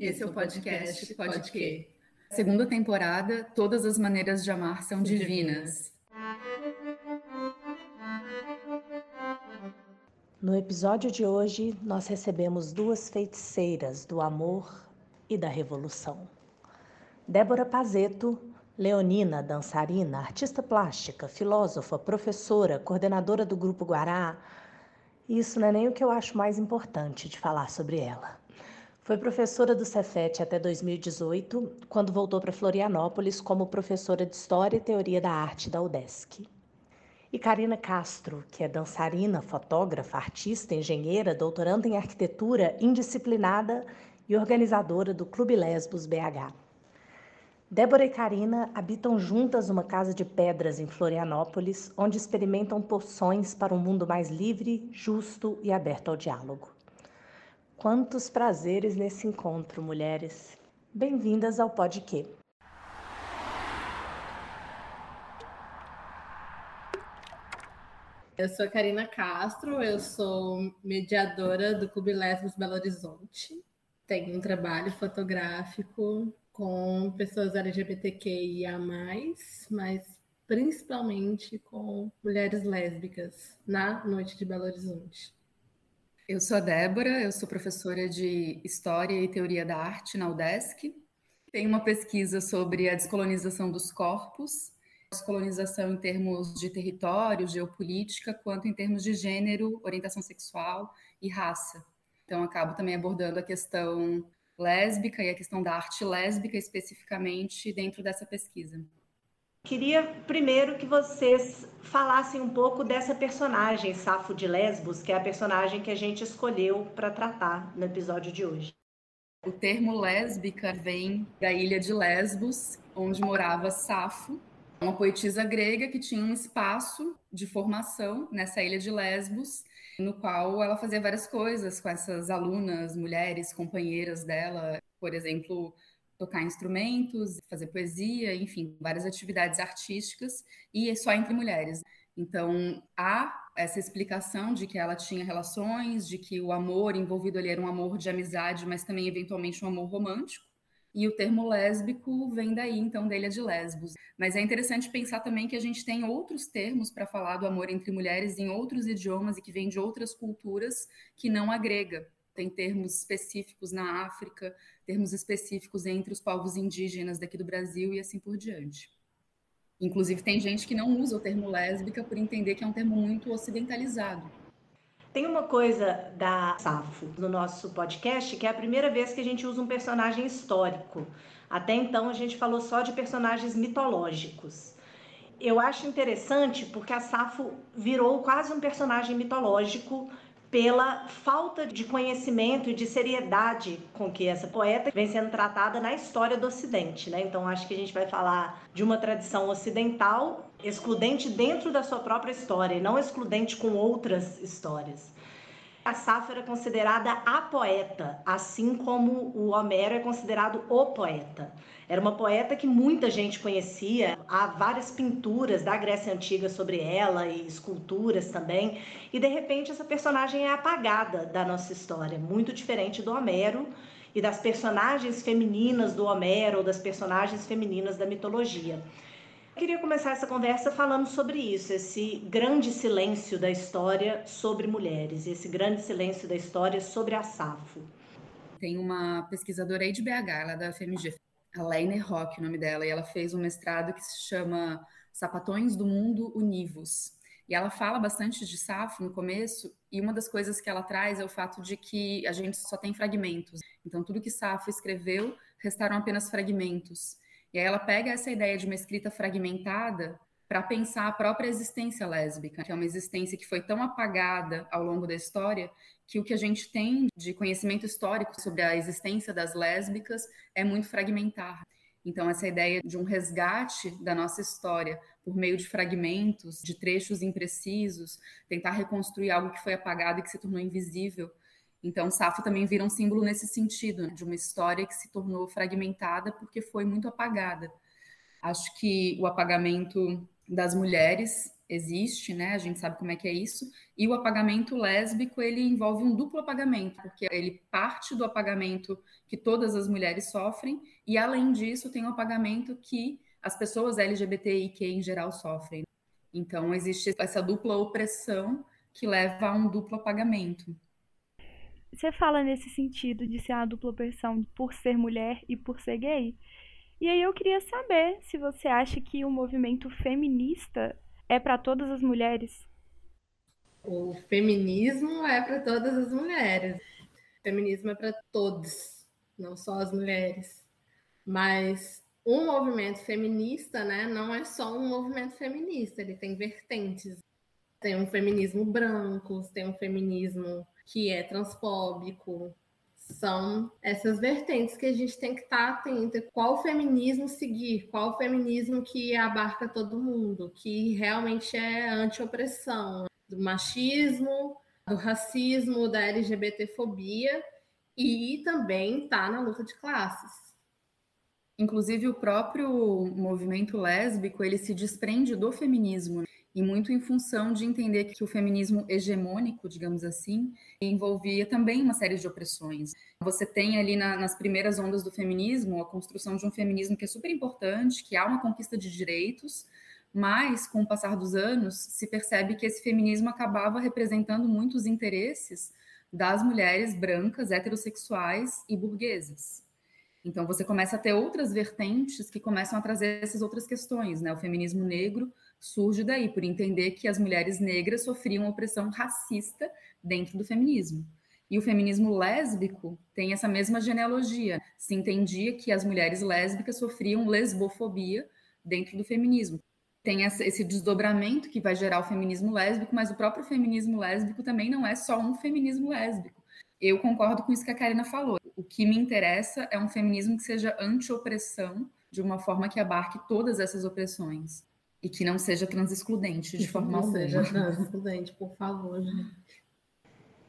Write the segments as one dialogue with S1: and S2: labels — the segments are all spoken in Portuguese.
S1: Esse é o podcast Pode Que. Segunda temporada, Todas as Maneiras de Amar São Divinas.
S2: No episódio de hoje, nós recebemos duas feiticeiras do amor e da revolução. Débora Pazeto, leonina, dançarina, artista plástica, filósofa, professora, coordenadora do Grupo Guará. Isso não é nem o que eu acho mais importante de falar sobre ela. Foi professora do Cefet até 2018, quando voltou para Florianópolis como professora de História e Teoria da Arte da UDESC. E Karina Castro, que é dançarina, fotógrafa, artista, engenheira, doutoranda em arquitetura, indisciplinada e organizadora do Clube Lesbos BH. Débora e Karina habitam juntas uma casa de pedras em Florianópolis, onde experimentam poções para um mundo mais livre, justo e aberto ao diálogo. Quantos prazeres nesse encontro, mulheres. Bem-vindas ao Podquê.
S3: Eu sou a Karina Castro, eu sou mediadora do Clube Lesbos Belo Horizonte. Tenho um trabalho fotográfico com pessoas LGBTQIA+, mas principalmente com mulheres lésbicas na Noite de Belo Horizonte.
S1: Eu sou a Débora, eu sou professora de História e Teoria da Arte na UDESC. Tenho uma pesquisa sobre a descolonização dos corpos, descolonização em termos de território, geopolítica, quanto em termos de gênero, orientação sexual e raça. Então, acabo também abordando a questão lésbica e a questão da arte lésbica especificamente dentro dessa pesquisa.
S2: Queria primeiro que vocês falassem um pouco dessa personagem, Safo de Lesbos, que é a personagem que a gente escolheu para tratar no episódio de hoje.
S1: O termo lésbica vem da ilha de Lesbos, onde morava Safo, uma poetisa grega que tinha um espaço de formação nessa ilha de Lesbos, no qual ela fazia várias coisas com essas alunas, mulheres, companheiras dela, por exemplo, tocar instrumentos, fazer poesia, enfim, várias atividades artísticas e só entre mulheres. Então, há essa explicação de que ela tinha relações, de que o amor envolvido ali era um amor de amizade, mas também eventualmente um amor romântico. E o termo lésbico vem daí, então, da Ilha de Lesbos. Mas é interessante pensar também que a gente tem outros termos para falar do amor entre mulheres em outros idiomas e que vêm de outras culturas que não agrega tem termos específicos na África, termos específicos entre os povos indígenas daqui do Brasil e assim por diante. Inclusive, tem gente que não usa o termo lésbica por entender que é um termo muito ocidentalizado.
S2: Tem uma coisa da Safo no nosso podcast que é a primeira vez que a gente usa um personagem histórico. Até então a gente falou só de personagens mitológicos. Eu acho interessante porque a Safo virou quase um personagem mitológico pela falta de conhecimento e de seriedade com que essa poeta vem sendo tratada na história do Ocidente, né? Então acho que a gente vai falar de uma tradição ocidental excludente dentro da sua própria história e não excludente com outras histórias. A Safo era considerada a poeta, assim como o Homero é considerado o poeta. Era uma poeta que muita gente conhecia, há várias pinturas da Grécia Antiga sobre ela e esculturas também, e de repente essa personagem é apagada da nossa história, muito diferente do Homero e das personagens femininas do Homero ou das personagens femininas da mitologia. Queria começar essa conversa falando sobre isso, esse grande silêncio da história sobre mulheres, esse grande silêncio da história sobre a Safo.
S1: Tem uma pesquisadora aí de BH, ela é da FMG, a Laine Rock, o nome dela, e ela fez um mestrado que se chama Sapatões do Mundo Univos. E ela fala bastante de Safo no começo, e uma das coisas que ela traz é o fato de que a gente só tem fragmentos. Então, tudo que Safo escreveu restaram apenas fragmentos. E aí ela pega essa ideia de uma escrita fragmentada para pensar a própria existência lésbica, que é uma existência que foi tão apagada ao longo da história que o que a gente tem de conhecimento histórico sobre a existência das lésbicas é muito fragmentar. Então, essa ideia de um resgate da nossa história por meio de fragmentos, de trechos imprecisos, tentar reconstruir algo que foi apagado e que se tornou invisível. Então, Safo também vira um símbolo nesse sentido, né? de uma história que se tornou fragmentada porque foi muito apagada. Acho que o apagamento das mulheres existe, né? A gente sabe como é que é isso. E o apagamento lésbico, ele envolve um duplo apagamento, porque ele parte do apagamento que todas as mulheres sofrem e além disso tem o um apagamento que as pessoas LGBTIQ em geral sofrem. Então existe essa dupla opressão que leva a um duplo apagamento.
S4: Você fala nesse sentido de ser uma dupla opressão por ser mulher e por ser gay. E aí eu queria saber se você acha que o movimento feminista é para todas as mulheres?
S3: O feminismo é para todas as mulheres. O feminismo é para todos, não só as mulheres. Mas o movimento feminista, né, não é só um movimento feminista, ele tem vertentes. Tem um feminismo branco, tem um feminismo que é transfóbico, são essas vertentes que a gente tem que estar atento. Qual feminismo seguir? Qual feminismo que abarca todo mundo? Que realmente é anti-opressão, do machismo, do racismo, da LGBTfobia e também está na luta de classes.
S1: Inclusive o próprio movimento lésbico ele se desprende do feminismo e muito em função de entender que o feminismo hegemônico, digamos assim, envolvia também uma série de opressões. Você tem ali na, nas primeiras ondas do feminismo a construção de um feminismo que é super importante, que há uma conquista de direitos, mas com o passar dos anos se percebe que esse feminismo acabava representando muitos interesses das mulheres brancas, heterossexuais e burguesas. Então você começa a ter outras vertentes que começam a trazer essas outras questões, né? O feminismo negro surge daí, por entender que as mulheres negras sofriam opressão racista dentro do feminismo. E o feminismo lésbico tem essa mesma genealogia. Se entendia que as mulheres lésbicas sofriam lesbofobia dentro do feminismo. Tem esse desdobramento que vai gerar o feminismo lésbico, mas o próprio feminismo lésbico também não é só um feminismo lésbico. Eu concordo com isso que a Karina falou. O que me interessa é um feminismo que seja anti-opressão, de uma forma que abarque todas essas opressões. E que não seja transexcludente de forma alguma.
S3: Não seja transexcludente, por favor, gente.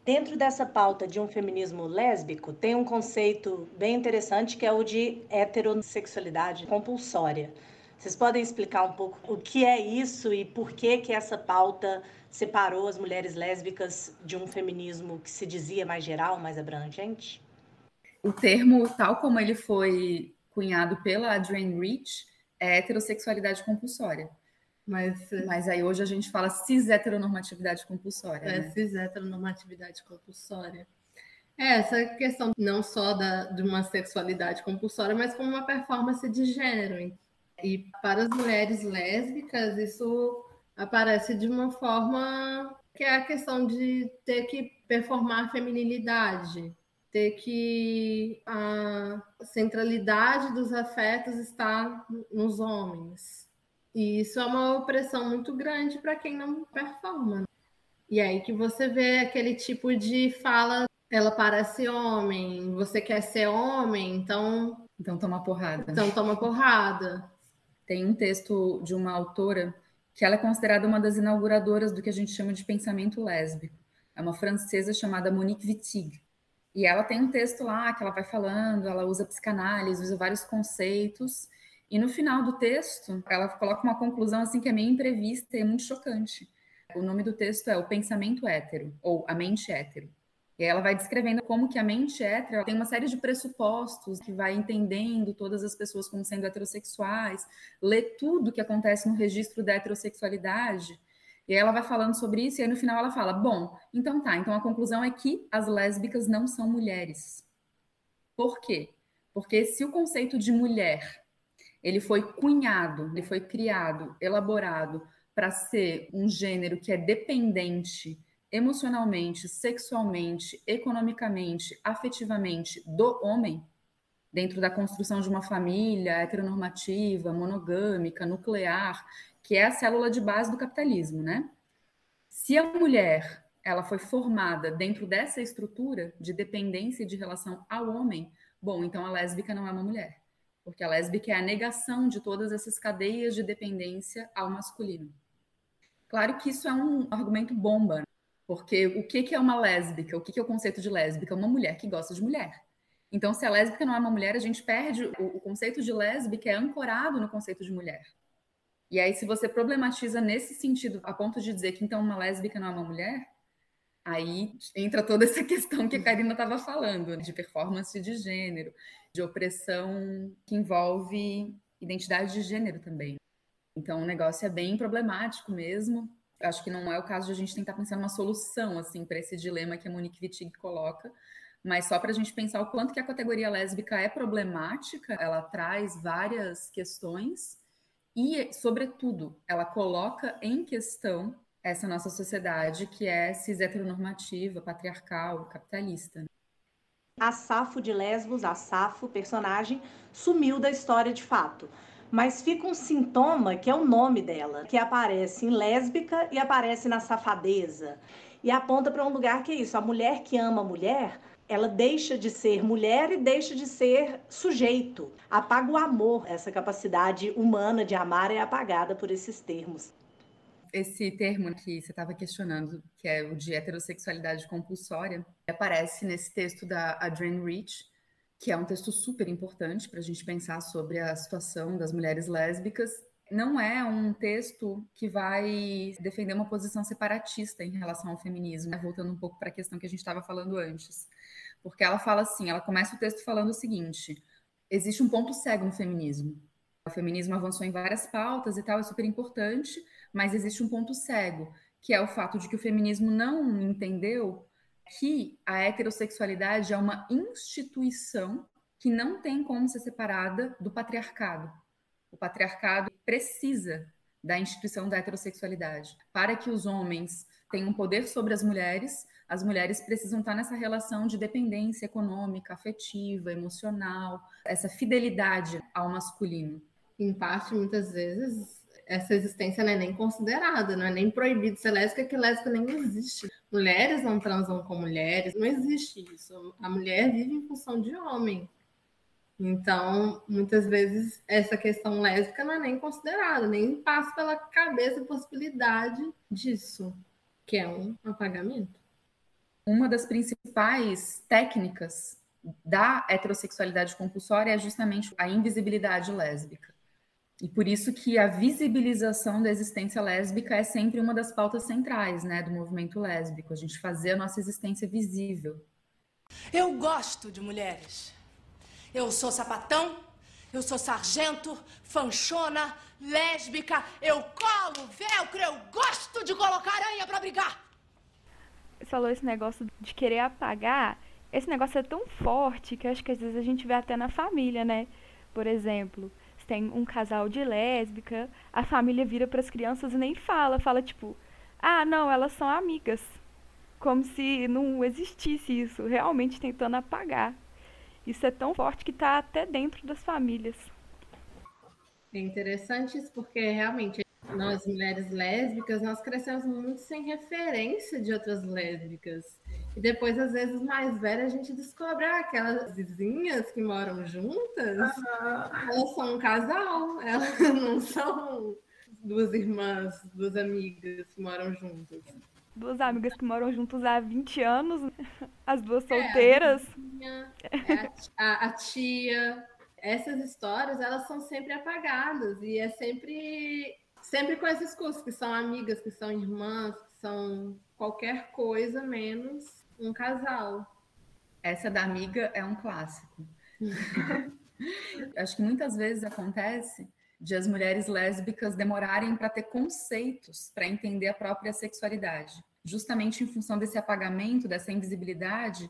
S2: Dentro dessa pauta de um feminismo lésbico, tem um conceito bem interessante que é o de heterossexualidade compulsória. Vocês podem explicar um pouco o que é isso e por que que essa pauta separou as mulheres lésbicas de um feminismo que se dizia mais geral, mais abrangente?
S1: O termo, tal como ele foi cunhado pela Adrienne Rich, é heterossexualidade compulsória. Mas, é. Mas aí hoje a gente fala cis heteronormatividade compulsória.
S3: É, né? cis heteronormatividade compulsória. É, essa questão não só da, de uma sexualidade compulsória, mas como uma performance de gênero. E para as mulheres lésbicas, isso aparece de uma forma que é a questão de ter que performar a feminilidade, ter que a centralidade dos afetos está nos homens. E isso é uma opressão muito grande para quem não performa. E aí que você vê aquele tipo de fala, ela parece homem, você quer ser homem, então.
S1: Então toma porrada.
S3: Então toma porrada.
S1: Tem um texto de uma autora que ela é considerada uma das inauguradoras do que a gente chama de pensamento lésbico. É uma francesa chamada Monique Wittig. E ela tem um texto lá que ela vai falando, ela usa psicanálise, usa vários conceitos, e no final do texto, ela coloca uma conclusão assim que é meio imprevista e é muito chocante. O nome do texto é O Pensamento Hétero, ou A Mente Hétero. E ela vai descrevendo como que a mente hétero tem uma série de pressupostos que vai entendendo todas as pessoas como sendo heterossexuais, lê tudo que acontece no registro da heterossexualidade, e aí ela vai falando sobre isso, e aí no final ela fala: bom, então tá, então a conclusão é que as lésbicas não são mulheres. Por quê? Porque se o conceito de mulher ele foi cunhado, ele foi criado, elaborado para ser um gênero que é dependente emocionalmente, sexualmente, economicamente, afetivamente do homem, dentro da construção de uma família heteronormativa, monogâmica, nuclear, que é a célula de base do capitalismo, né? Se a mulher ela foi formada dentro dessa estrutura de dependência e de relação ao homem, bom, então a lésbica não é uma mulher porque a lésbica é a negação de todas essas cadeias de dependência ao masculino. Claro que isso é um argumento bomba, porque o que é uma lésbica? O que é o conceito de lésbica? Uma mulher que gosta de mulher. Então, se a lésbica não é uma mulher, a gente perde o, conceito de lésbica é ancorado no conceito de mulher. E aí, se você problematiza nesse sentido, a ponto de dizer que então uma lésbica não é uma mulher, aí entra toda essa questão que a Karina estava falando, de performance de gênero, de opressão que envolve identidade de gênero também. Então, o negócio é bem problemático mesmo. Acho que não é o caso de a gente tentar pensar uma solução assim para esse dilema que a Monique Wittig coloca, mas só para a gente pensar o quanto que a categoria lésbica é problemática, ela traz várias questões e, sobretudo, ela coloca em questão essa nossa sociedade que é cis heteronormativa, patriarcal, capitalista.
S2: A Safo de Lesbos, a Safo, personagem, sumiu da história de fato. Mas fica um sintoma que é o nome dela, que aparece em lésbica e aparece na safadeza. E aponta para um lugar que é isso: a mulher que ama a mulher ela deixa de ser mulher e deixa de ser sujeito. Apaga o amor, essa capacidade humana de amar é apagada por esses termos.
S1: Esse termo que você estava questionando, que é o de heterossexualidade compulsória, aparece nesse texto da Adrienne Rich, que é um texto super importante para a gente pensar sobre a situação das mulheres lésbicas. Não é um texto que vai defender uma posição separatista em relação ao feminismo, né? voltando um pouco para a questão que a gente estava falando antes porque ela fala assim, ela começa o texto falando o seguinte: existe um ponto cego no feminismo. O feminismo avançou em várias pautas e tal, é super importante, mas existe um ponto cego, que é o fato de que o feminismo não entendeu que a heterossexualidade é uma instituição que não tem como ser separada do patriarcado. O patriarcado precisa da instituição da heterossexualidade para que os homens tenham poder sobre as mulheres, as mulheres precisam estar nessa relação de dependência econômica, afetiva, emocional, essa fidelidade ao masculino.
S3: Em parte, muitas vezes, essa existência não é nem considerada, não é nem proibido ser lésbica, que lésbica nem existe. Mulheres não transam com mulheres, não existe isso. A mulher vive em função de homem. Então, muitas vezes, essa questão lésbica não é nem considerada, nem passa pela cabeça a possibilidade disso, que é um apagamento
S1: uma das principais técnicas da heterossexualidade compulsória é justamente a invisibilidade lésbica. E por isso que a visibilização da existência lésbica é sempre uma das pautas centrais, né, do movimento lésbico, a gente fazer a nossa existência visível.
S5: Eu gosto de mulheres. Eu sou sapatão, eu sou sargento, fanchona, lésbica, eu colo velcro, eu gosto de colocar aranha para brigar
S4: falou esse negócio de querer apagar, esse negócio é tão forte que acho que às vezes a gente vê até na família, né? Por exemplo, se tem um casal de lésbica, a família vira para as crianças e nem fala, fala tipo, ah, não, elas são amigas. Como se não existisse isso, realmente tentando apagar. Isso é tão forte que está até dentro das famílias.
S3: É interessante isso porque realmente nós mulheres lésbicas, nós crescemos muito sem referência de outras lésbicas. E depois, às vezes, mais velha, a gente descobre ah, aquelas vizinhas que moram juntas, elas são um casal, elas não são duas irmãs, duas amigas que moram juntas.
S4: Duas amigas que moram juntas há 20 anos, né? as duas solteiras.
S3: É, a, vizinha, a, a tia, essas histórias elas são sempre apagadas e é sempre Sempre com esses cursos, que são amigas, que são irmãs, que são qualquer coisa menos um casal.
S1: Essa da amiga é um clássico. Acho que muitas vezes acontece de as mulheres lésbicas demorarem para ter conceitos para entender a própria sexualidade. Justamente em função desse apagamento, dessa invisibilidade,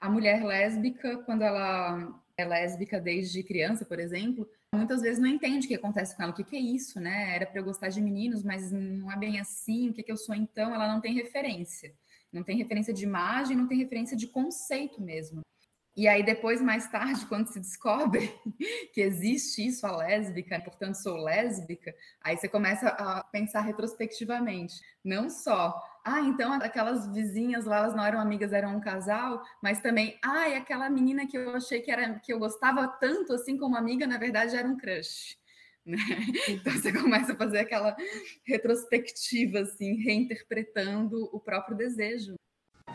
S1: a mulher lésbica, quando ela é lésbica desde criança, por exemplo, muitas vezes não entende o que acontece com ela, o que, que é isso, né? Era para eu gostar de meninos, mas não é bem assim, o que, que eu sou então? Ela não tem referência. Não tem referência de imagem, não tem referência de conceito mesmo. E aí, depois, mais tarde, quando se descobre que existe isso, a lésbica, portanto, sou lésbica, aí você começa a pensar retrospectivamente. Não só ah, então aquelas vizinhas lá, elas não eram amigas, eram um casal, mas também, ah, e aquela menina que eu achei que era que eu gostava tanto assim como amiga, na verdade era um crush. Né? Então você começa a fazer aquela retrospectiva, assim, reinterpretando o próprio desejo.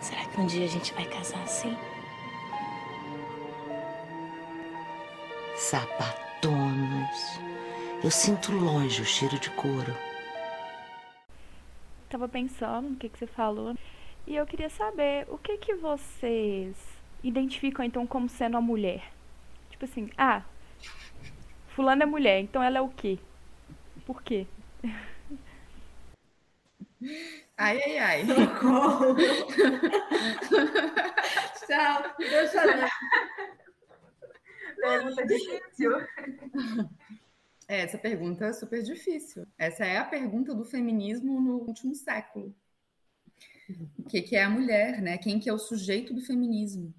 S5: Será que um dia a gente vai casar assim?
S6: Sapatonas Eu sinto longe o cheiro de couro.
S4: Tava pensando no que, que você falou. E eu queria saber o que que vocês identificam então como sendo a mulher. Tipo assim, ah, fulano é mulher, então ela é o quê? Por quê?
S1: Ai, ai, ai.
S3: Socorro. Tchau. Deixa eu
S7: Pergunta difícil.
S1: É, essa pergunta é super difícil. Essa é a pergunta do feminismo no último século. O que, que é a mulher, né? Quem que é o sujeito do feminismo?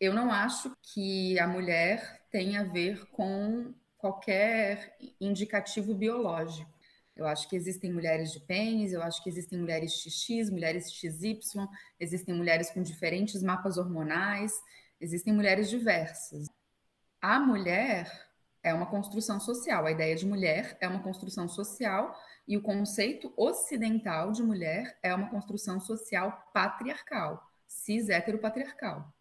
S1: Eu não acho que a mulher tenha a ver com qualquer indicativo biológico. Eu acho que existem mulheres de pênis, eu acho que existem mulheres XX, mulheres XY, existem mulheres com diferentes mapas hormonais, existem mulheres diversas. A mulher é uma construção social, a ideia de mulher é uma construção social e o conceito ocidental de mulher é uma construção social patriarcal, cis heteropatriarcal.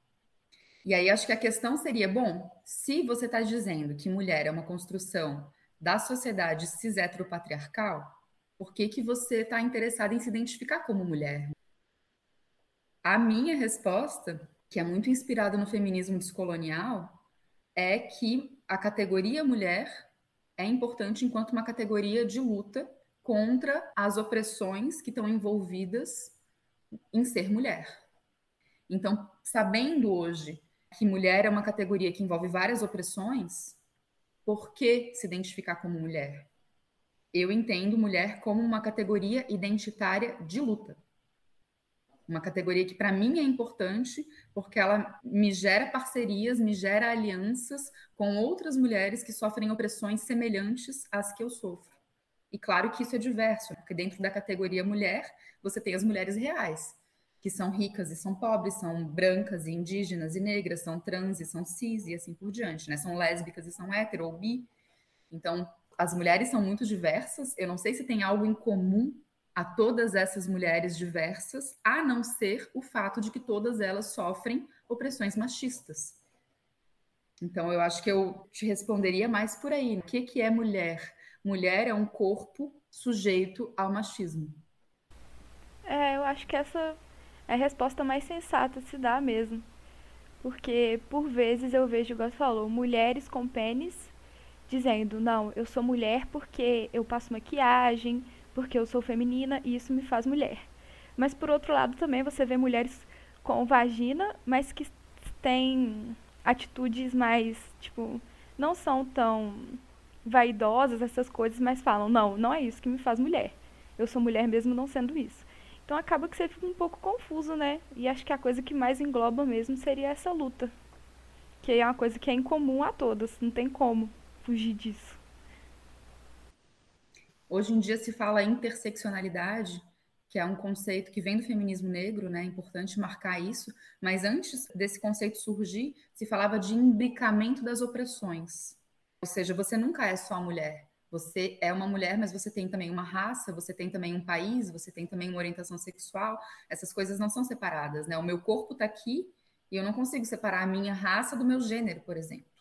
S1: E aí acho que a questão seria, bom, se você está dizendo que mulher é uma construção da sociedade cis heteropatriarcal, por que, que você está interessado em se identificar como mulher? A minha resposta, que é muito inspirada no feminismo descolonial, é que a categoria mulher é importante enquanto uma categoria de luta contra as opressões que estão envolvidas em ser mulher. Então, sabendo hoje que mulher é uma categoria que envolve várias opressões, por que se identificar como mulher? Eu entendo mulher como uma categoria identitária de luta. Uma categoria que para mim é importante porque ela me gera parcerias, me gera alianças com outras mulheres que sofrem opressões semelhantes às que eu sofro. E claro que isso é diverso, porque dentro da categoria mulher, você tem as mulheres reais, que são ricas e são pobres, são brancas e indígenas e negras, são trans e são cis e assim por diante, né? São lésbicas e são hétero ou bi. Então, as mulheres são muito diversas. Eu não sei se tem algo em comum a todas essas mulheres diversas, a não ser o fato de que todas elas sofrem opressões machistas. Então, eu acho que eu te responderia mais por aí. O que, que é mulher? mulher é um corpo sujeito ao machismo.
S4: É, eu acho que essa é a resposta mais sensata se dar mesmo. Porque, por vezes, eu vejo, igual você falou, mulheres com pênis dizendo: não, eu sou mulher porque eu passo maquiagem, porque eu sou feminina e isso me faz mulher. Mas, por outro lado, também você vê mulheres com vagina, mas que têm atitudes mais, tipo, não são tão vaidosas, essas coisas, mas falam: não, não é isso que me faz mulher. Eu sou mulher mesmo não sendo isso. Então acaba que você fica um pouco confuso, né? E acho que a coisa que mais engloba mesmo seria essa luta. Que é uma coisa que é incomum a todas, não tem como fugir disso.
S1: Hoje em dia se fala interseccionalidade, que é um conceito que vem do feminismo negro, né? É importante marcar isso. Mas antes desse conceito surgir, se falava de imbricamento das opressões. Ou seja, você nunca é só mulher. Você é uma mulher, mas você tem também uma raça, você tem também um país, você tem também uma orientação sexual. Essas coisas não são separadas, né? O meu corpo está aqui e eu não consigo separar a minha raça do meu gênero, por exemplo.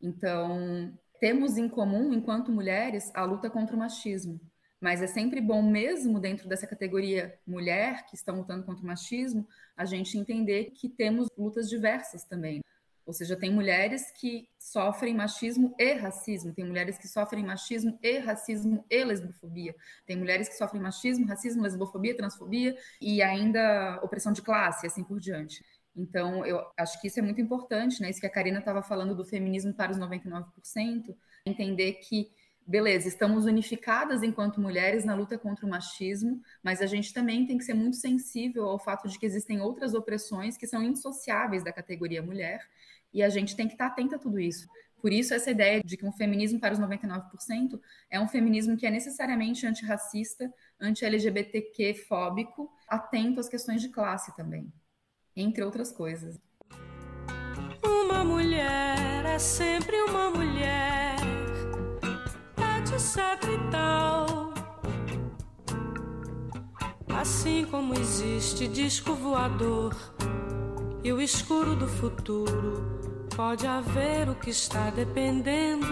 S1: Então, temos em comum, enquanto mulheres, a luta contra o machismo. Mas é sempre bom, mesmo dentro dessa categoria mulher que estão lutando contra o machismo, a gente entender que temos lutas diversas também. Ou seja, tem mulheres que sofrem machismo e racismo, tem mulheres que sofrem machismo e racismo e lesbofobia, tem mulheres que sofrem machismo, racismo, lesbofobia, transfobia e ainda opressão de classe, assim por diante. Então, eu acho que isso é muito importante, né? Isso que a Karina estava falando do feminismo para os 99%, entender que beleza, estamos unificadas enquanto mulheres na luta contra o machismo, mas a gente também tem que ser muito sensível ao fato de que existem outras opressões que são insociáveis da categoria mulher e a gente tem que estar atenta a tudo isso. Por isso, essa ideia de que um feminismo para os 99% é um feminismo que é necessariamente antirracista, anti-LGBTQ-fóbico, atento às questões de classe também, entre outras coisas.
S8: Uma mulher é sempre uma mulher, etc e tal. Assim como existe disco voador e o escuro do futuro Pode haver o que está dependendo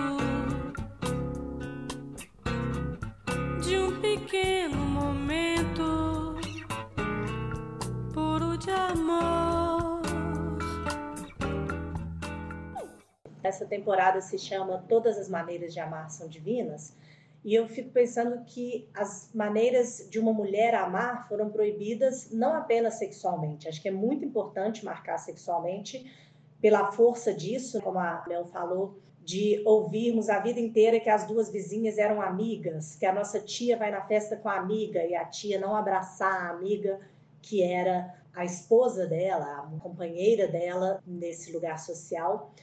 S2: Essa temporada se chama Todas as Maneiras de Amar São Divinas. E eu fico pensando que as maneiras de uma mulher amar foram proibidas não apenas sexualmente. Acho que é muito importante marcar sexualmente pela força disso, como a Léo falou, de ouvirmos a vida inteira que as duas vizinhas eram amigas, que a nossa tia vai na festa com a amiga e a tia não abraçar a amiga que era a esposa dela, a companheira dela nesse lugar social.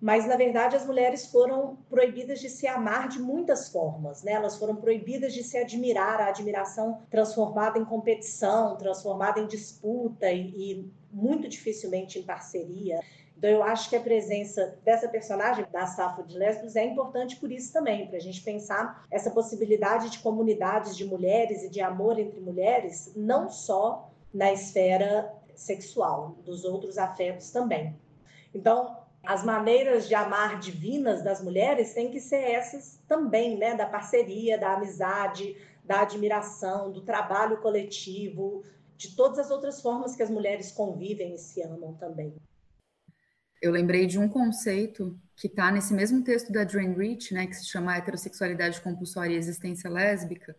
S2: Mas, na verdade, as mulheres foram proibidas de se amar de muitas formas, né? Elas foram proibidas de se admirar, a admiração transformada em competição, transformada em disputa e, e muito dificilmente em parceria. Então, eu acho que a presença dessa personagem, da Safo de Lesbos, é importante por isso também, para a gente pensar essa possibilidade de comunidades de mulheres e de amor entre mulheres, não só na esfera sexual, dos outros afetos também. Então, as maneiras de amar divinas das mulheres têm que ser essas também, né? Da parceria, da amizade, da admiração, do trabalho coletivo, de todas as outras formas que as mulheres convivem e se amam também.
S1: Eu lembrei de um conceito que está nesse mesmo texto da Jane Rich, né, que se chama heterossexualidade compulsória e existência lésbica.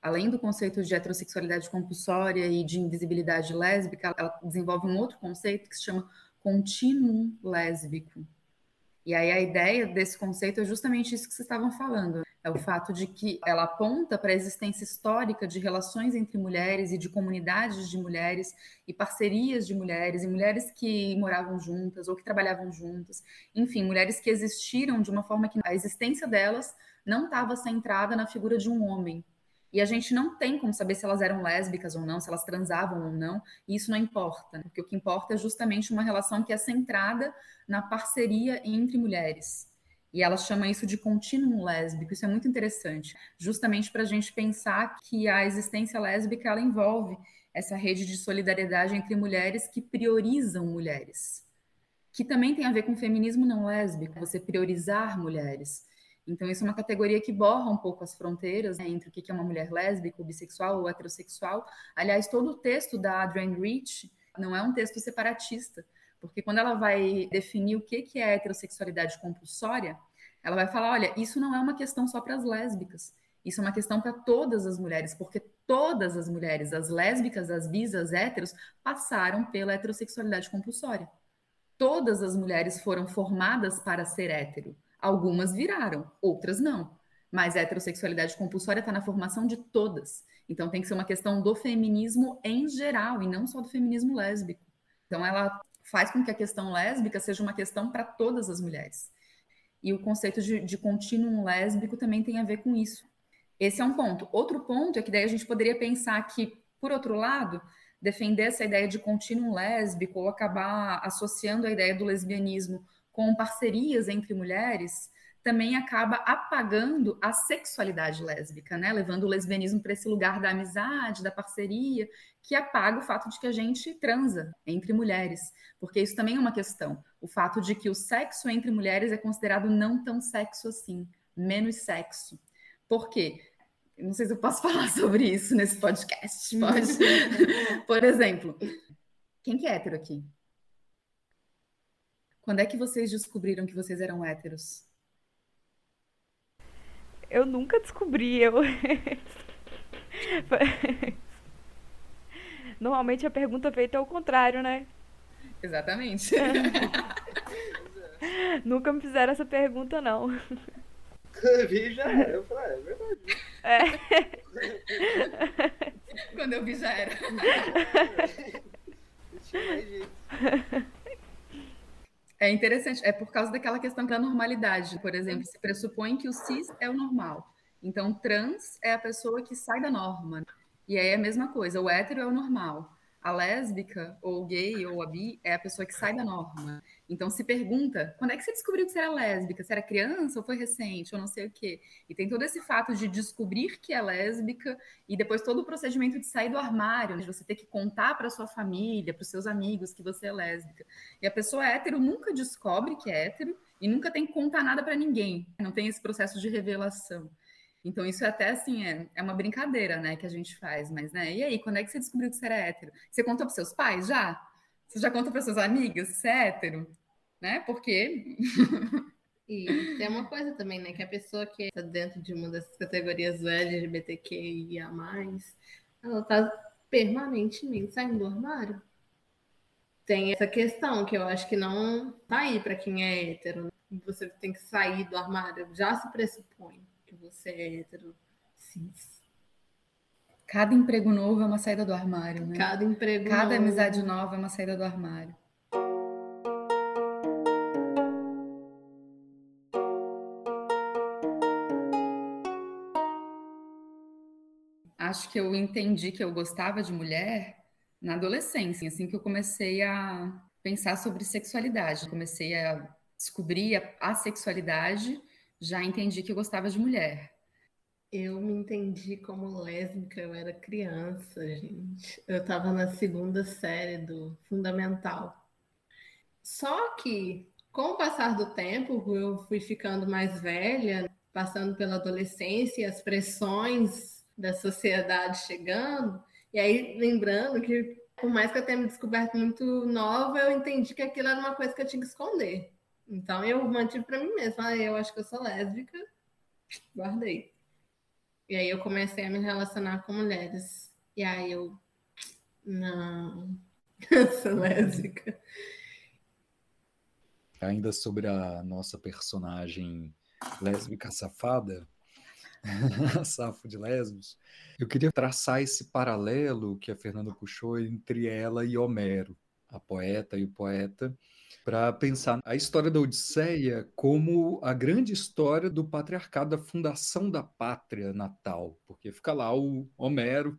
S1: Além do conceito de heterossexualidade compulsória e de invisibilidade lésbica, ela desenvolve um outro conceito que se chama contínuo lésbico. E aí a ideia desse conceito é justamente isso que vocês estavam falando. É o fato de que ela aponta para a existência histórica de relações entre mulheres e de comunidades de mulheres e parcerias de mulheres e mulheres que moravam juntas ou que trabalhavam juntas. Enfim, mulheres que existiram de uma forma que a existência delas não estava centrada na figura de um homem, e a gente não tem como saber se elas eram lésbicas ou não, se elas transavam ou não, e isso não importa, né? porque o que importa é justamente uma relação que é centrada na parceria entre mulheres. E ela chama isso de contínuo lésbico, isso é muito interessante, justamente para a gente pensar que a existência lésbica ela envolve essa rede de solidariedade entre mulheres que priorizam mulheres, que também tem a ver com feminismo não lésbico, você priorizar mulheres. Então, isso é uma categoria que borra um pouco as fronteiras né, entre o que é uma mulher lésbica, ou bissexual ou heterossexual. Aliás, todo o texto da Adrienne Rich não é um texto separatista, porque quando ela vai definir o que é heterossexualidade compulsória, ela vai falar: olha, isso não é uma questão só para as lésbicas, isso é uma questão para todas as mulheres, porque todas as mulheres, as lésbicas, as bis, as héteros, passaram pela heterossexualidade compulsória. Todas as mulheres foram formadas para ser hétero. Algumas viraram, outras não. Mas a heterossexualidade compulsória está na formação de todas. Então tem que ser uma questão do feminismo em geral e não só do feminismo lésbico. Então ela faz com que a questão lésbica seja uma questão para todas as mulheres. E o conceito de, de contínuo lésbico também tem a ver com isso. Esse é um ponto. Outro ponto é que daí a gente poderia pensar que, por outro lado, defender essa ideia de contínuo lésbico ou acabar associando a ideia do lesbianismo com parcerias entre mulheres, também acaba apagando a sexualidade lésbica, né? Levando o lesbianismo para esse lugar da amizade, da parceria, que apaga o fato de que a gente transa entre mulheres, porque isso também é uma questão. O fato de que o sexo entre mulheres é considerado não tão sexo assim, menos sexo. Por quê? não sei se eu posso falar sobre isso nesse podcast, pode? Por exemplo, quem que é hétero aqui? Quando é que vocês descobriram que vocês eram héteros?
S4: Eu nunca descobri, eu. Normalmente a pergunta feita é o contrário, né?
S1: Exatamente.
S4: nunca me fizeram essa pergunta, não.
S7: Quando eu vi já era. Eu falei, ah, é verdade.
S1: É. Quando eu vi já era.
S7: Não tinha mais jeito.
S1: É interessante, é por causa daquela questão da normalidade. Por exemplo, se pressupõe que o cis é o normal. Então, trans é a pessoa que sai da norma. E aí é a mesma coisa, o hétero é o normal. A lésbica, ou gay, ou a bi, é a pessoa que sai da norma. Então se pergunta, quando é que você descobriu que você era lésbica? Você era criança ou foi recente, ou não sei o quê? E tem todo esse fato de descobrir que é lésbica e depois todo o procedimento de sair do armário, de você ter que contar para sua família, para os seus amigos que você é lésbica. E a pessoa hétero nunca descobre que é hétero e nunca tem que contar nada para ninguém. Não tem esse processo de revelação. Então, isso é até assim, é, é uma brincadeira, né, que a gente faz, mas, né, e aí, quando é que você descobriu que você era hétero? Você contou para seus pais já? Você já conta para suas amigas que você é hétero? Né? Porque.
S3: E tem uma coisa também, né? Que a pessoa que está dentro de uma dessas categorias LGBTQIA, ela está permanentemente saindo do armário. Tem essa questão que eu acho que não tá aí para quem é hétero. Né? Você tem que sair do armário, já se pressupõe você é hétero cis.
S1: Cada emprego novo é uma saída do armário, né?
S3: Cada emprego
S1: Cada
S3: novo.
S1: amizade nova é uma saída do armário. Acho que eu entendi que eu gostava de mulher na adolescência, assim que eu comecei a pensar sobre sexualidade, comecei a descobrir a, a sexualidade, já entendi que eu gostava de mulher.
S3: Eu me entendi como lésbica, eu era criança, gente. Eu estava na segunda série do fundamental. Só que, com o passar do tempo, eu fui ficando mais velha, passando pela adolescência e as pressões da sociedade chegando. E aí, lembrando que, por mais que eu tenha me descoberto muito nova, eu entendi que aquilo era uma coisa que eu tinha que esconder. Então, eu mantive para mim mesma. Ah, eu acho que eu sou lésbica. Guardei. E aí, eu comecei a me relacionar com mulheres. E aí, eu. Não. Sou lésbica.
S9: Ainda sobre a nossa personagem lésbica safada, Safo de Lesbos, eu queria traçar esse paralelo que a Fernanda puxou entre ela e Homero, a poeta e o poeta, para pensar a história da Odisseia como a grande história do patriarcado, da fundação da pátria natal, porque fica lá o Homero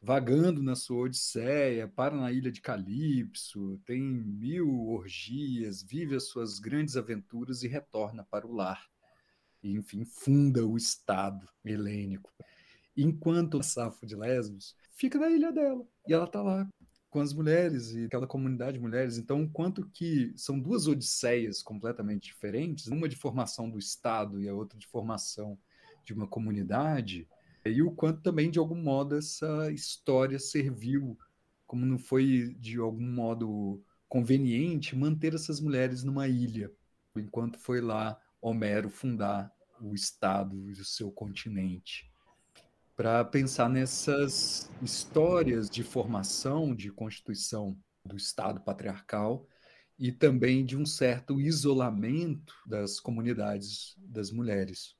S9: vagando na sua Odisseia, para na ilha de Calipso, tem mil orgias, vive as suas grandes aventuras e retorna para o lar e, enfim, funda o Estado helênico. Enquanto a Safo de Lesbos fica na ilha dela, e ela está lá com as mulheres e aquela comunidade de mulheres. Então, quanto que são duas odisseias completamente diferentes, uma de formação do Estado e a outra de formação de uma comunidade, e o quanto também, de algum modo, essa história serviu, como não foi de algum modo conveniente, manter essas mulheres numa ilha, enquanto foi lá Homero fundar o Estado e o seu continente. Para pensar nessas histórias de formação, de constituição do Estado patriarcal e também de um certo isolamento das comunidades das mulheres.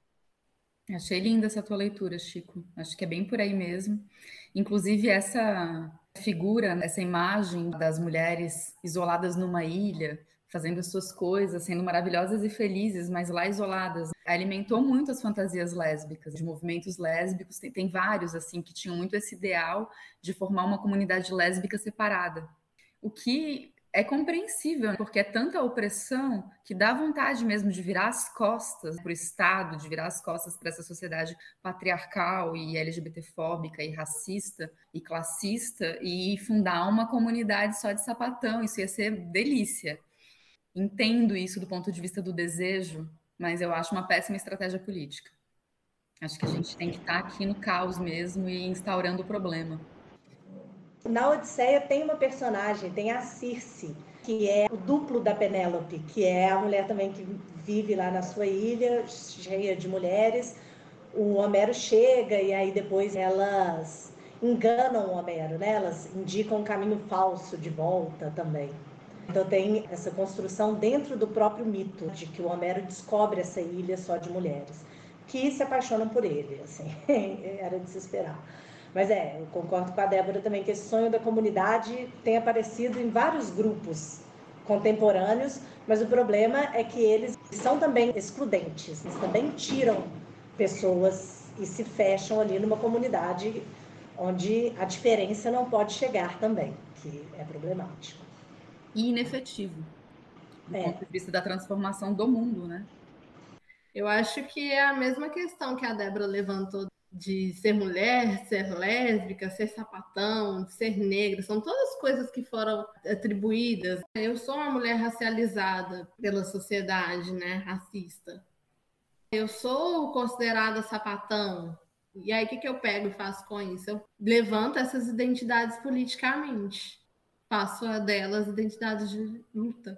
S1: Achei linda essa tua leitura, Chico. Acho que é bem por aí mesmo. Inclusive, essa figura, essa imagem das mulheres isoladas numa ilha, fazendo as suas coisas, sendo maravilhosas e felizes, mas lá isoladas. Alimentou muito as fantasias lésbicas, de movimentos lésbicos. Tem, tem vários, assim, que tinham muito esse ideal de formar uma comunidade lésbica separada. O que é compreensível, porque é tanta opressão que dá vontade mesmo de virar as costas para o Estado, de virar as costas para essa sociedade patriarcal e LGBTfóbica e racista e classista e fundar uma comunidade só de sapatão. Isso ia ser delícia entendo isso do ponto de vista do desejo, mas eu acho uma péssima estratégia política. Acho que a gente tem que estar aqui no caos mesmo e instaurando o problema.
S2: Na Odisseia tem uma personagem, tem a Circe, que é o duplo da Penélope, que é a mulher também que vive lá na sua ilha, cheia de mulheres. O Homero chega e aí depois elas enganam o Homero, né? Elas indicam um caminho falso de volta também. Então tem essa construção dentro do próprio mito de que o Homero descobre essa ilha só de mulheres que se apaixonam por ele, assim, era de se esperar. Mas é, eu concordo com a Débora também que esse sonho da comunidade tem aparecido em vários grupos contemporâneos, mas o problema é que eles são também excludentes, eles também tiram pessoas e se fecham ali numa comunidade onde a diferença não pode chegar também, que é problemático
S1: e inefetivo, do é. ponto de vista da transformação do mundo, né?
S3: Eu acho que é a mesma questão que a Débora levantou de ser mulher, ser lésbica, ser sapatão, ser negra, são todas coisas que foram atribuídas. Eu sou uma mulher racializada pela sociedade, né, racista. Eu sou considerada sapatão. E aí, o que, que eu pego e faço com isso? Eu levanto essas identidades politicamente. Faço delas identidades de luta.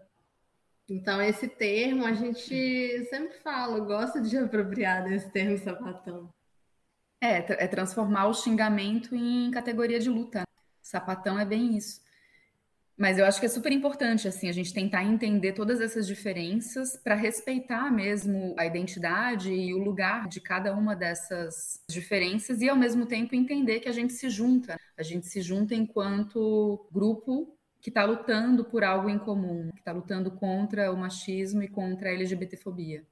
S3: Então, esse termo a gente sempre fala, gosta de apropriar desse termo sapatão.
S1: É, é transformar o xingamento em categoria de luta. Sapatão é bem isso. Mas eu acho que é super importante assim a gente tentar entender todas essas diferenças para respeitar mesmo a identidade e o lugar de cada uma dessas diferenças e ao mesmo tempo entender que a gente se junta, a gente se junta enquanto grupo que está lutando por algo em comum, que está lutando contra o machismo e contra a LGBTfobia.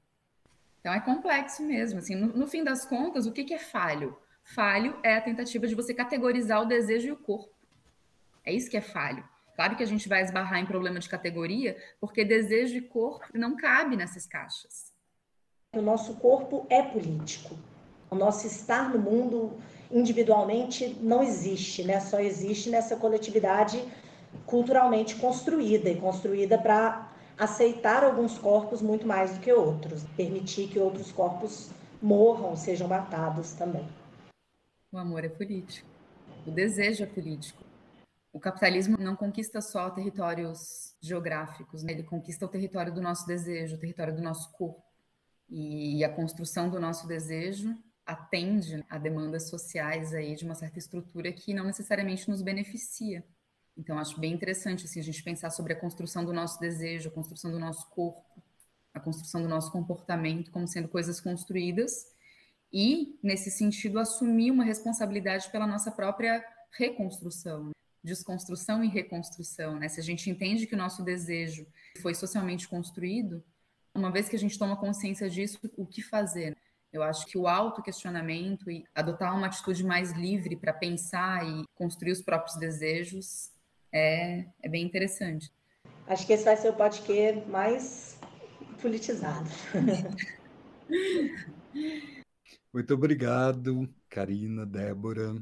S1: Então é complexo mesmo. Assim, no, no fim das contas, o que, que é falho? Falho é a tentativa de você categorizar o desejo e o corpo. É isso que é falho. Claro que a gente vai esbarrar em problema de categoria, porque desejo e corpo não cabe nessas caixas.
S2: O nosso corpo é político. O nosso estar no mundo individualmente não existe, né? Só existe nessa coletividade culturalmente construída e construída para aceitar alguns corpos muito mais do que outros, permitir que outros corpos morram, sejam matados também.
S1: O amor é político. O desejo é político o capitalismo não conquista só territórios geográficos, né? ele conquista o território do nosso desejo, o território do nosso corpo. E a construção do nosso desejo atende a demandas sociais aí de uma certa estrutura que não necessariamente nos beneficia. Então acho bem interessante assim a gente pensar sobre a construção do nosso desejo, a construção do nosso corpo, a construção do nosso comportamento como sendo coisas construídas e nesse sentido assumir uma responsabilidade pela nossa própria reconstrução desconstrução e reconstrução, né? Se a gente entende que o nosso desejo foi socialmente construído, uma vez que a gente toma consciência disso, o que fazer? Eu acho que o autoquestionamento e adotar uma atitude mais livre para pensar e construir os próprios desejos é, é bem interessante.
S2: Acho que esse vai ser o podcast mais politizado.
S9: Muito obrigado, Karina, Débora.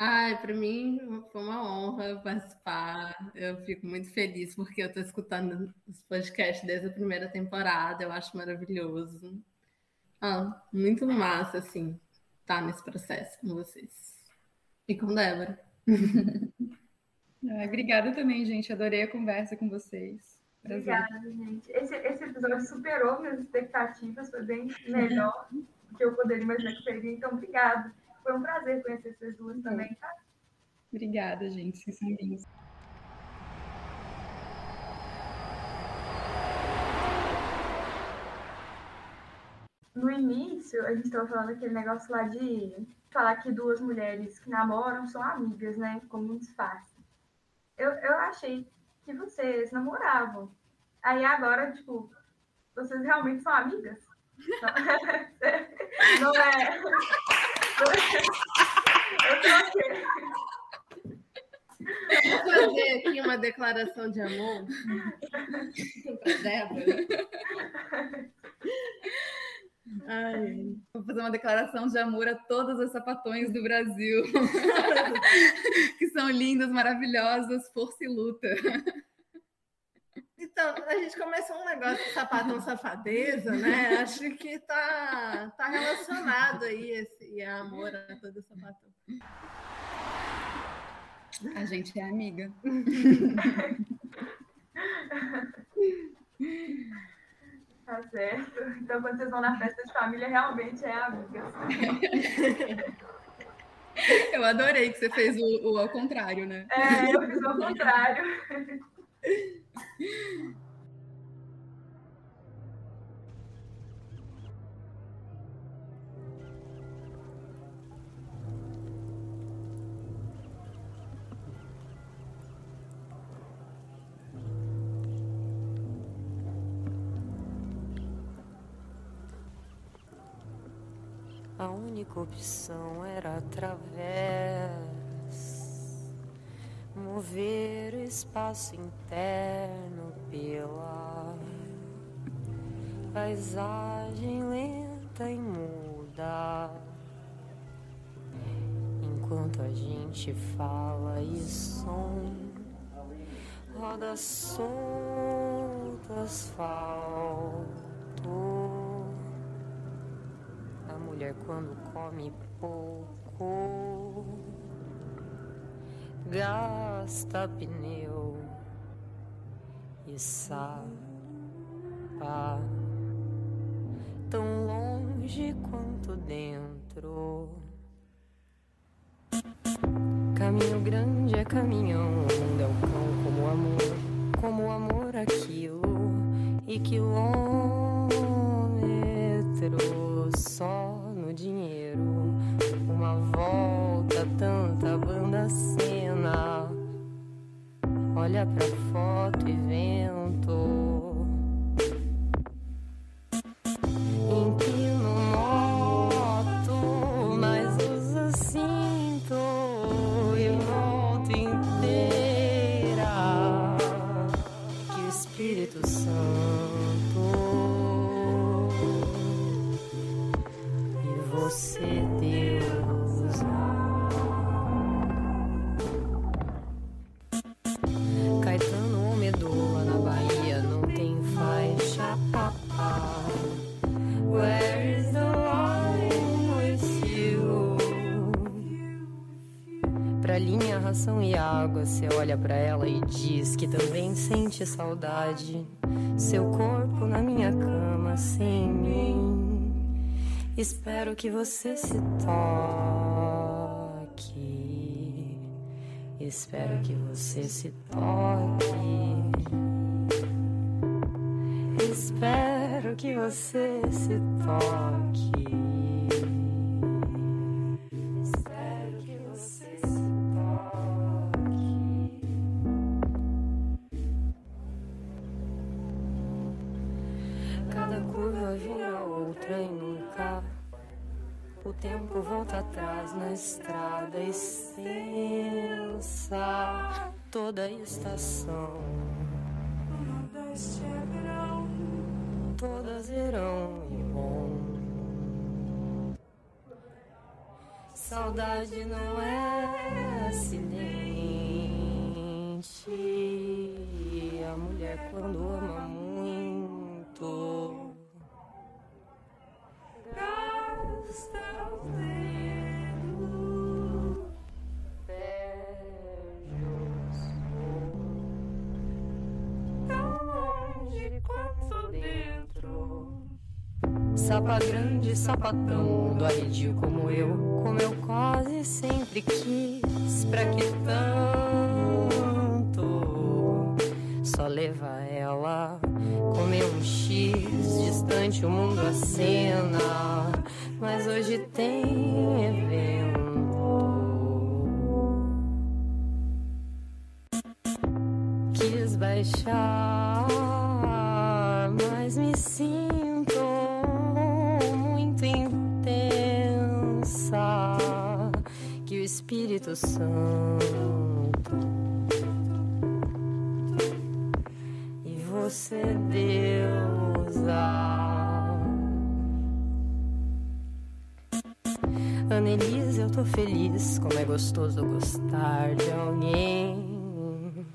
S3: Ai, para mim foi uma honra participar. Eu fico muito feliz porque eu estou escutando os podcasts desde a primeira temporada. Eu acho maravilhoso. Ah, muito massa, assim, estar tá nesse processo com vocês. E com Débora.
S1: Ah, obrigada também, gente. Adorei a conversa com vocês.
S10: Prazer. Obrigada, gente. Esse, esse episódio superou minhas expectativas, foi bem melhor do que eu poderia imaginar que seria. Então, obrigada. Foi um prazer conhecer vocês duas também, tá?
S1: Obrigada, gente. Vocês são lindos.
S10: No início, a gente estava falando aquele negócio lá de falar que duas mulheres que namoram são amigas, né? Como um disfarce. Eu, eu achei que vocês namoravam. Aí agora, tipo, vocês realmente são amigas? Não, não é.
S3: Vou fazer aqui uma declaração de amor para Débora.
S1: Ai, vou fazer uma declaração de amor a todas as sapatões do Brasil, que são lindas, maravilhosas, força e luta.
S3: Então, a gente começa um negócio de sapatão safadeza, né? Acho que tá, tá relacionado aí esse amor a todo sapatão.
S1: A gente é amiga.
S10: Tá certo. Então, quando vocês vão na festa de família, realmente é amiga.
S1: Eu adorei que você fez o, o ao contrário, né?
S10: É, eu fiz o ao contrário.
S6: A única opção era através mover o espaço interno pela paisagem lenta e muda. Enquanto a gente fala e som, rodas soltas faltam mulher quando come pouco. Gasta pneu e sapa. Tão longe quanto dentro. Caminho grande é caminhão, mundo é o cão como o amor, como o amor aquilo e quilômetro só dinheiro. Uma volta, tanta banda cena. Olha pra foto e você olha pra ela e diz que também sente saudade. Seu corpo na minha cama sem mim. Espero que você se toque. Espero que você se toque. Espero que você se toque. O tempo volta atrás na estrada extensa. Toda estação. Nordeste é verão. Todas verão e bom. Saudade não é acidente. A mulher quando ama muito. Sapa grande, sapatão do arredio como eu, como eu quase sempre quis. Pra que tanto? Só leva ela comer um X distante o mundo acena. Mas hoje tem evento. Quis baixar, mas me sinto Espírito Santo e você, deusa. Annelise, eu tô feliz, como é gostoso gostar de alguém.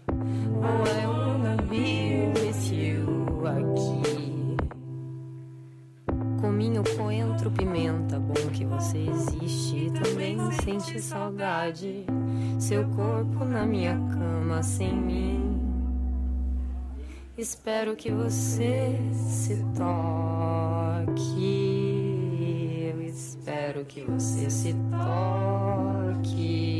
S6: Oh, I wanna be Cominho, coentro, pimenta, bom que você existe também sente saudade. Seu corpo na minha cama sem mim. Espero que você se toque. Eu espero que você se toque.